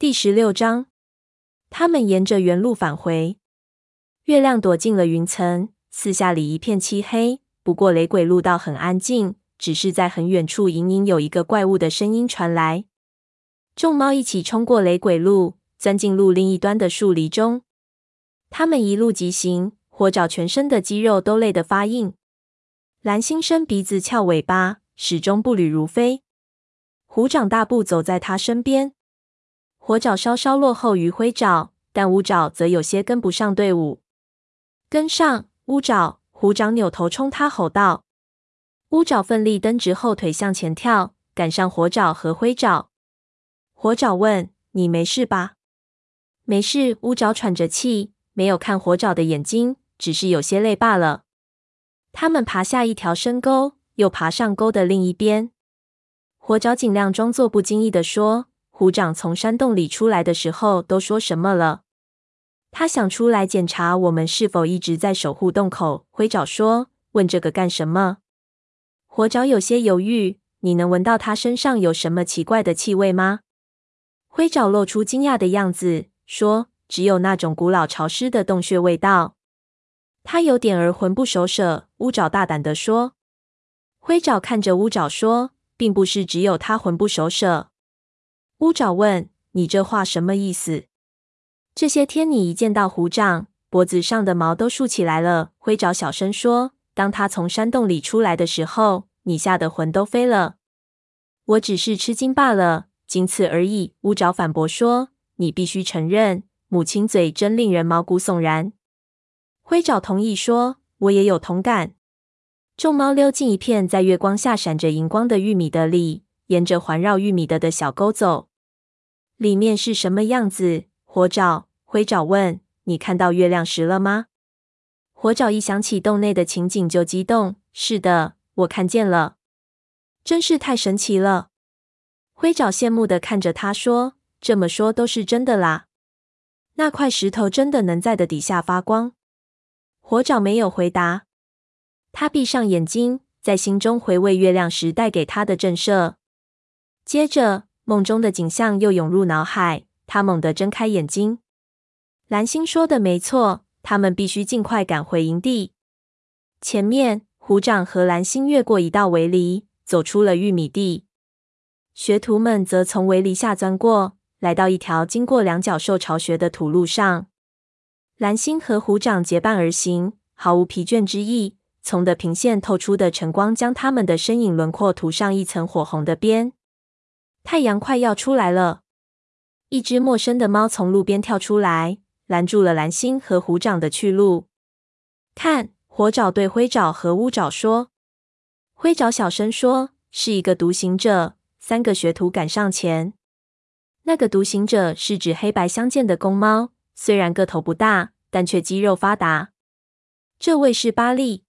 第十六章，他们沿着原路返回。月亮躲进了云层，四下里一片漆黑。不过雷鬼路道很安静，只是在很远处隐隐有一个怪物的声音传来。众猫一起冲过雷鬼路，钻进路另一端的树林中。他们一路疾行，火爪全身的肌肉都累得发硬。蓝星伸鼻子翘尾巴，始终步履如飞。虎掌大步走在他身边。火爪稍稍落后于灰爪，但乌爪则有些跟不上队伍。跟上，乌爪！虎掌扭头冲他吼道。乌爪奋力蹬直后腿向前跳，赶上火爪和灰爪。火爪问：“你没事吧？”“没事。”乌爪喘着气，没有看火爪的眼睛，只是有些累罢了。他们爬下一条深沟，又爬上沟的另一边。火爪尽量装作不经意地说：“虎掌从山洞里出来的时候都说什么了？”他想出来检查我们是否一直在守护洞口。灰爪说：“问这个干什么？”火爪有些犹豫：“你能闻到他身上有什么奇怪的气味吗？”灰爪露出惊讶的样子，说：“只有那种古老潮湿的洞穴味道。”他有点儿魂不守舍。乌爪大胆地说：“灰爪看着乌爪说，并不是只有他魂不守舍。”乌爪问：“你这话什么意思？”这些天，你一见到胡掌，脖子上的毛都竖起来了。灰爪小声说：“当他从山洞里出来的时候，你吓得魂都飞了。”我只是吃惊罢了，仅此而已。乌爪反驳说：“你必须承认，母亲嘴真令人毛骨悚然。”灰爪同意说：“我也有同感。”众猫溜进一片在月光下闪着荧光的玉米地里，沿着环绕玉米的的小沟走。里面是什么样子？火爪。灰爪问：“你看到月亮石了吗？”火爪一想起洞内的情景就激动：“是的，我看见了，真是太神奇了。”灰爪羡慕的看着他说：“这么说都是真的啦？那块石头真的能在的底下发光？”火爪没有回答，他闭上眼睛，在心中回味月亮石带给他的震慑。接着，梦中的景象又涌入脑海，他猛地睁开眼睛。蓝星说的没错，他们必须尽快赶回营地。前面，虎掌和蓝星越过一道围篱，走出了玉米地。学徒们则从围篱下钻过，来到一条经过两角兽巢穴的土路上。蓝星和虎掌结伴而行，毫无疲倦之意。从地平线透出的晨光将他们的身影轮廓涂上一层火红的边。太阳快要出来了，一只陌生的猫从路边跳出来。拦住了蓝星和虎掌的去路。看，火爪对灰爪和乌爪说。灰爪小声说：“是一个独行者。”三个学徒赶上前。那个独行者是指黑白相间的公猫，虽然个头不大，但却肌肉发达。这位是巴利。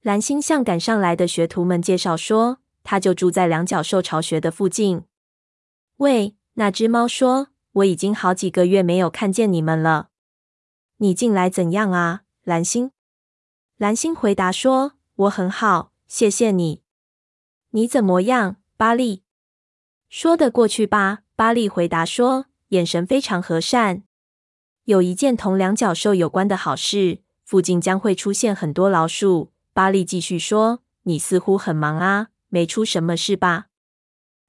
蓝星向赶上来的学徒们介绍说：“他就住在两角兽巢穴的附近。”喂，那只猫说。我已经好几个月没有看见你们了。你近来怎样啊，蓝星？蓝星回答说：“我很好，谢谢你。你怎么样，巴利？”说得过去吧，巴利回答说，眼神非常和善。有一件同两角兽有关的好事，附近将会出现很多老鼠。巴利继续说：“你似乎很忙啊，没出什么事吧？”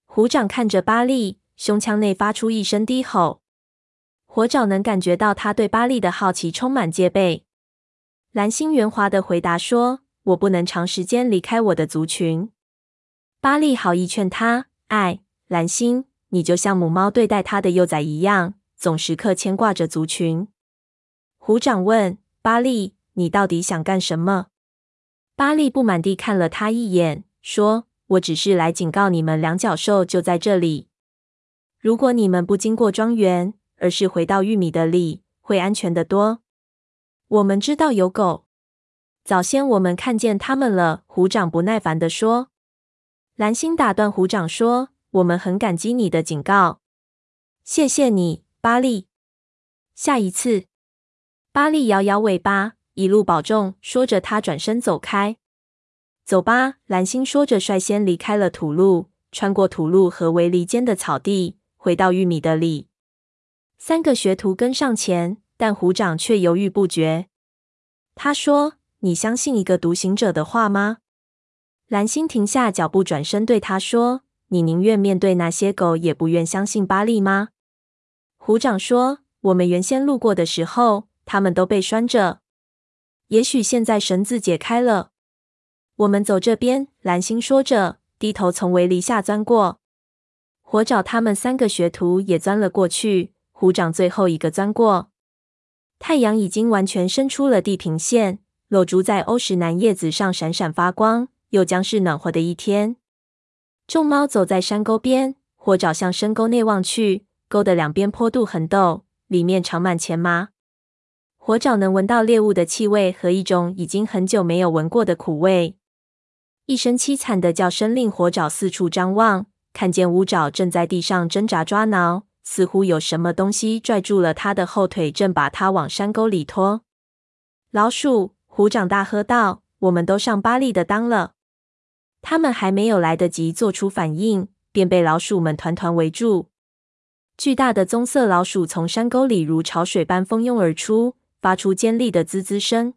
虎掌看着巴利。胸腔内发出一声低吼，火爪能感觉到他对巴利的好奇，充满戒备。蓝星圆滑的回答说：“我不能长时间离开我的族群。”巴利好意劝他：“哎，蓝星，你就像母猫对待它的幼崽一样，总时刻牵挂着族群。”虎掌问：“巴利，你到底想干什么？”巴利不满地看了他一眼，说：“我只是来警告你们，两角兽就在这里。”如果你们不经过庄园，而是回到玉米地里，会安全的多。我们知道有狗，早先我们看见他们了。虎掌不耐烦的说。蓝星打断虎掌说：“我们很感激你的警告，谢谢你，巴利。下一次。”巴利摇摇尾巴，一路保重。说着，他转身走开。走吧，蓝星说着，率先离开了土路，穿过土路和围篱间的草地。回到玉米地里，三个学徒跟上前，但虎掌却犹豫不决。他说：“你相信一个独行者的话吗？”蓝星停下脚步，转身对他说：“你宁愿面对那些狗，也不愿相信巴利吗？”虎掌说：“我们原先路过的时候，他们都被拴着。也许现在绳子解开了。我们走这边。”蓝星说着，低头从围篱下钻过。火爪他们三个学徒也钻了过去。虎掌最后一个钻过。太阳已经完全伸出了地平线，露珠在欧石楠叶子上闪闪发光。又将是暖和的一天。众猫走在山沟边，火爪向深沟内望去。沟的两边坡度很陡，里面长满钱麻。火爪能闻到猎物的气味和一种已经很久没有闻过的苦味。一声凄惨的叫声令火爪四处张望，看见乌爪正在地上挣扎抓挠，似乎有什么东西拽住了他的后腿，正把他往山沟里拖。老鼠！虎掌大喝道：“我们都上巴利的当了！”他们还没有来得及做出反应，便被老鼠们团团围住。巨大的棕色老鼠从山沟里如潮水般蜂拥而出，发出尖利的滋滋声。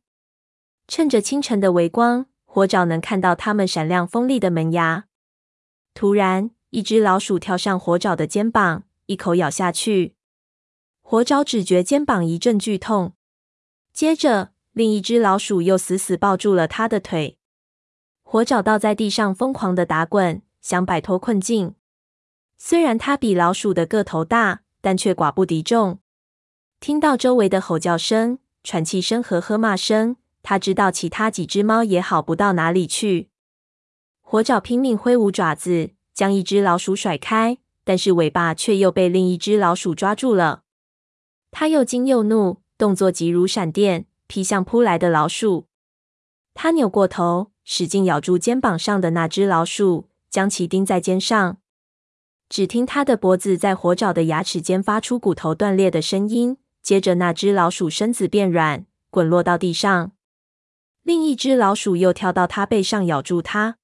趁着清晨的微光，火爪能看到它们闪亮锋利的门牙。突然，一只老鼠跳上火爪的肩膀，一口咬下去。火爪只觉肩膀一阵剧痛，接着另一只老鼠又死死抱住了它的腿。火爪倒在地上，疯狂的打滚，想摆脱困境。虽然它比老鼠的个头大，但却寡不敌众。听到周围的吼叫声、喘气声和喝骂声，它知道其他几只猫也好不到哪里去。火爪拼命挥舞爪子，将一只老鼠甩开，但是尾巴却又被另一只老鼠抓住了。它又惊又怒，动作急如闪电，劈向扑来的老鼠。它扭过头。使劲咬住肩膀上的那只老鼠，将其钉在肩上。只听它的脖子在火爪的牙齿间发出骨头断裂的声音。接着，那只老鼠身子变软，滚落到地上。另一只老鼠又跳到它背上，咬住它。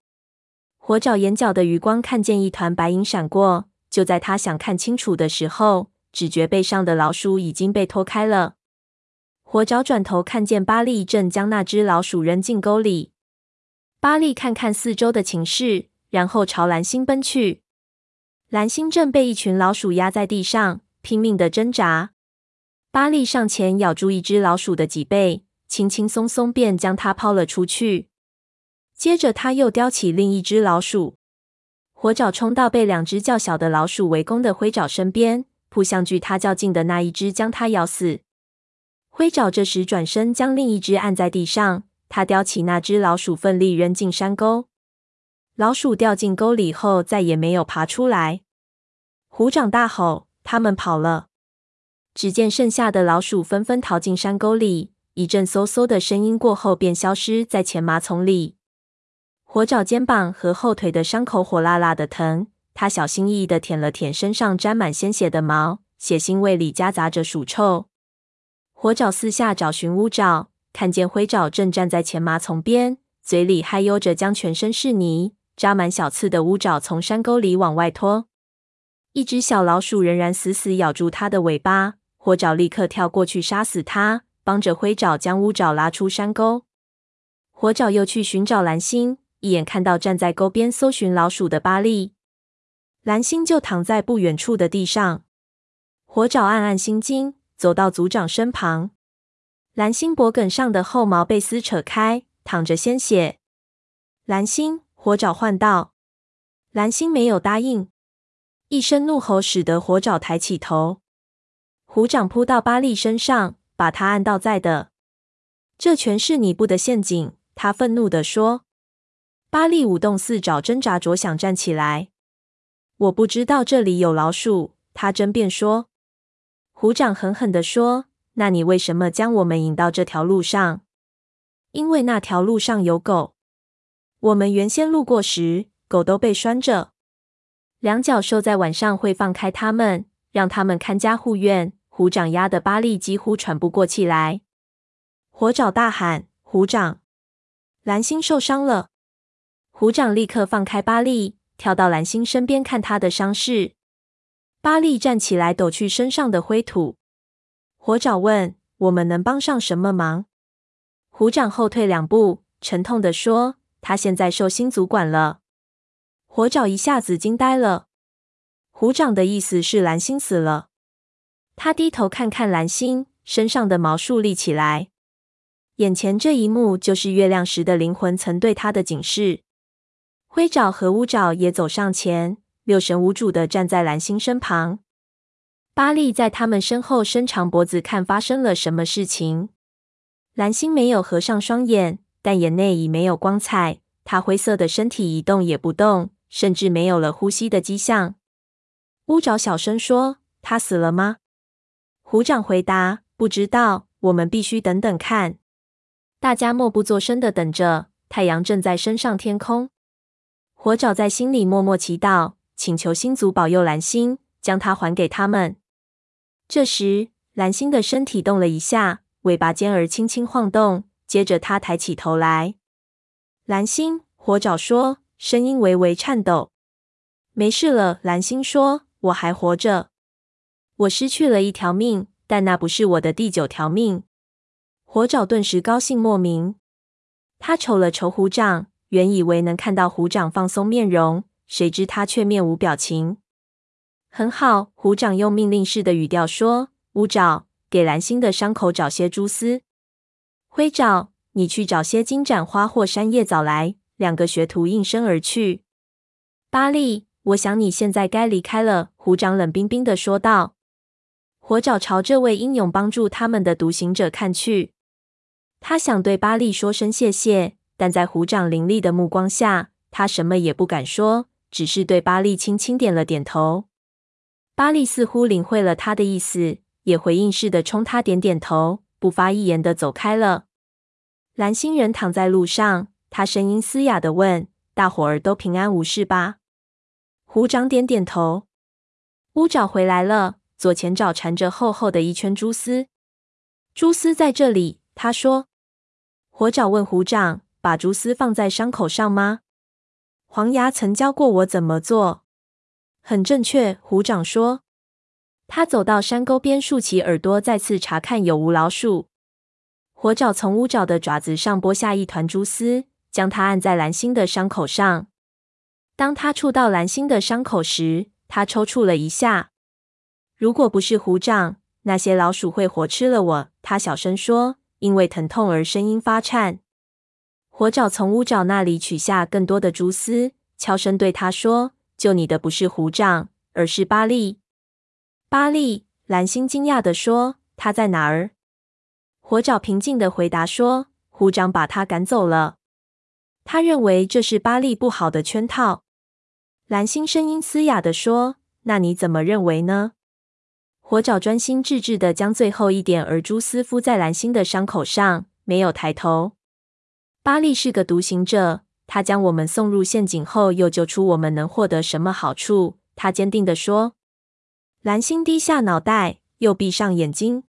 火爪眼角的余光看见一团白影闪过，就在他想看清楚的时候，只觉背上的老鼠已经被拖开了。火爪转头看见巴利正将那只老鼠扔进沟里。巴利看看四周的情势，然后朝蓝星奔去。蓝星正被一群老鼠压在地上，拼命的挣扎。巴利上前咬住一只老鼠的脊背，轻轻松松便将它抛了出去。接着，他又叼起另一只老鼠，火爪冲到被两只较小的老鼠围攻的灰爪身边，扑向距他较近的那一只，将它咬死。灰爪这时转身将另一只按在地上。他叼起那只老鼠，奋力扔进山沟。老鼠掉进沟里后，再也没有爬出来。虎掌大吼：“他们跑了！”只见剩下的老鼠纷纷逃进山沟里，一阵嗖嗖的声音过后，便消失在前麻丛里。火爪肩膀和后腿的伤口火辣辣的疼，他小心翼翼的舔了舔身上沾满鲜血的毛，血腥味里夹杂着鼠臭。火爪四下找寻乌爪。看见灰爪正站在前麻丛边，嘴里还悠着将全身是泥、扎满小刺的乌爪从山沟里往外拖。一只小老鼠仍然死死咬住它的尾巴，火爪立刻跳过去杀死它，帮着灰爪将乌爪拉出山沟。火爪又去寻找蓝星，一眼看到站在沟边搜寻老鼠的巴利，蓝星就躺在不远处的地上。火爪暗暗心惊，走到族长身旁。蓝星脖梗上的后毛被撕扯开，淌着鲜血。蓝星，火爪唤道。蓝星没有答应。一声怒吼使得火爪抬起头。虎掌扑到巴利身上，把他按倒在地。这全是你布的陷阱，他愤怒地说。巴力舞动四爪，挣扎着想站起来。我不知道这里有老鼠，他争辩说。虎掌狠狠地说。那你为什么将我们引到这条路上？因为那条路上有狗。我们原先路过时，狗都被拴着。两角兽在晚上会放开它们，让它们看家护院。虎掌压得巴利几乎喘不过气来。火爪大喊：“虎掌，蓝星受伤了！”虎掌立刻放开巴利，跳到蓝星身边看他的伤势。巴利站起来，抖去身上的灰土。火爪问：“我们能帮上什么忙？”虎掌后退两步，沉痛地说：“他现在受星族管了。”火爪一下子惊呆了。虎掌的意思是蓝星死了。他低头看看蓝星，身上的毛竖立起来。眼前这一幕就是月亮石的灵魂曾对他的警示。灰爪和乌爪也走上前，六神无主地站在蓝星身旁。巴利在他们身后伸长脖子看发生了什么事情。蓝星没有合上双眼，但眼内已没有光彩。他灰色的身体一动也不动，甚至没有了呼吸的迹象。乌爪小声说：“他死了吗？”虎掌回答：“不知道，我们必须等等看。”大家默不作声的等着。太阳正在升上天空。火爪在心里默默祈祷，请求星族保佑蓝星，将它还给他们。这时，蓝星的身体动了一下。尾巴尖儿轻轻晃动，接着他抬起头来。蓝星，火爪说，声音微微颤抖。没事了，蓝星说，我还活着。我失去了一条命，但那不是我的第九条命。火爪顿时高兴莫名。他瞅了瞅虎掌，原以为能看到虎掌放松面容，谁知他却面无表情。很好，虎掌用命令式的语调说：“乌爪。”给蓝星的伤口找些蛛丝。灰爪，你去找些金盏花或山叶藻来。两个学徒应声而去。巴利，我想你现在该离开了。虎掌冷冰冰地说道。火爪朝这位英勇帮助他们的独行者看去，他想对巴利说声谢谢，但在虎掌凌厉的目光下，他什么也不敢说，只是对巴利轻轻点了点头。巴利似乎领会了他的意思。也回应似的冲他点点头，不发一言的走开了。蓝星人躺在路上，他声音嘶哑的问：“大伙儿都平安无事吧？”虎掌点点头。乌爪回来了，左前爪缠着厚厚的一圈蛛丝。蛛丝在这里，他说。火爪问虎掌：“把蛛丝放在伤口上吗？”黄牙曾教过我怎么做。很正确，虎掌说。他走到山沟边，竖起耳朵，再次查看有无老鼠。火爪从乌爪的爪子上剥下一团蛛丝，将它按在蓝星的伤口上。当他触到蓝星的伤口时，他抽搐了一下。如果不是虎掌，那些老鼠会活吃了我。他小声说，因为疼痛而声音发颤。火爪从乌爪那里取下更多的蛛丝，悄声对他说：“救你的不是虎掌，而是巴利。”巴利，蓝星惊讶地说：“他在哪儿？”火爪平静地回答说：“虎掌把他赶走了。他认为这是巴利不好的圈套。”蓝星声音嘶哑地说：“那你怎么认为呢？”火爪专心致志地将最后一点儿蛛丝敷在蓝星的伤口上，没有抬头。巴利是个独行者，他将我们送入陷阱后又救出我们，能获得什么好处？他坚定地说。蓝星低下脑袋，又闭上眼睛。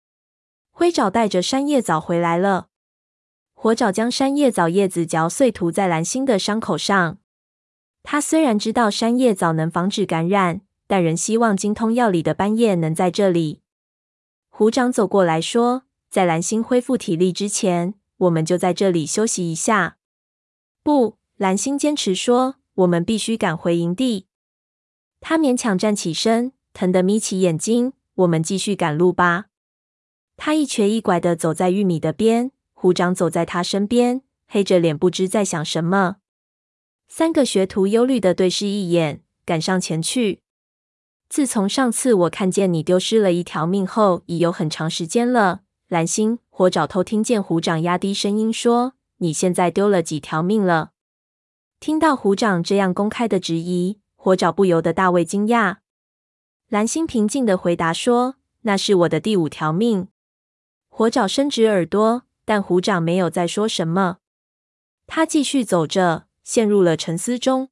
灰爪带着山叶枣回来了。火爪将山叶枣叶子嚼碎，涂在蓝星的伤口上。他虽然知道山叶枣能防止感染，但仍希望精通药理的班叶能在这里。虎掌走过来说：“在蓝星恢复体力之前，我们就在这里休息一下。”不，蓝星坚持说：“我们必须赶回营地。”他勉强站起身。疼得眯起眼睛，我们继续赶路吧。他一瘸一拐地走在玉米的边，虎掌走在他身边，黑着脸不知在想什么。三个学徒忧虑地对视一眼，赶上前去。自从上次我看见你丢失了一条命后，已有很长时间了。蓝星、火爪偷听见虎掌压低声音说：“你现在丢了几条命了？”听到虎掌这样公开的质疑，火爪不由得大为惊讶。蓝星平静的回答说：“那是我的第五条命。”火爪伸直耳朵，但虎掌没有再说什么。他继续走着，陷入了沉思中。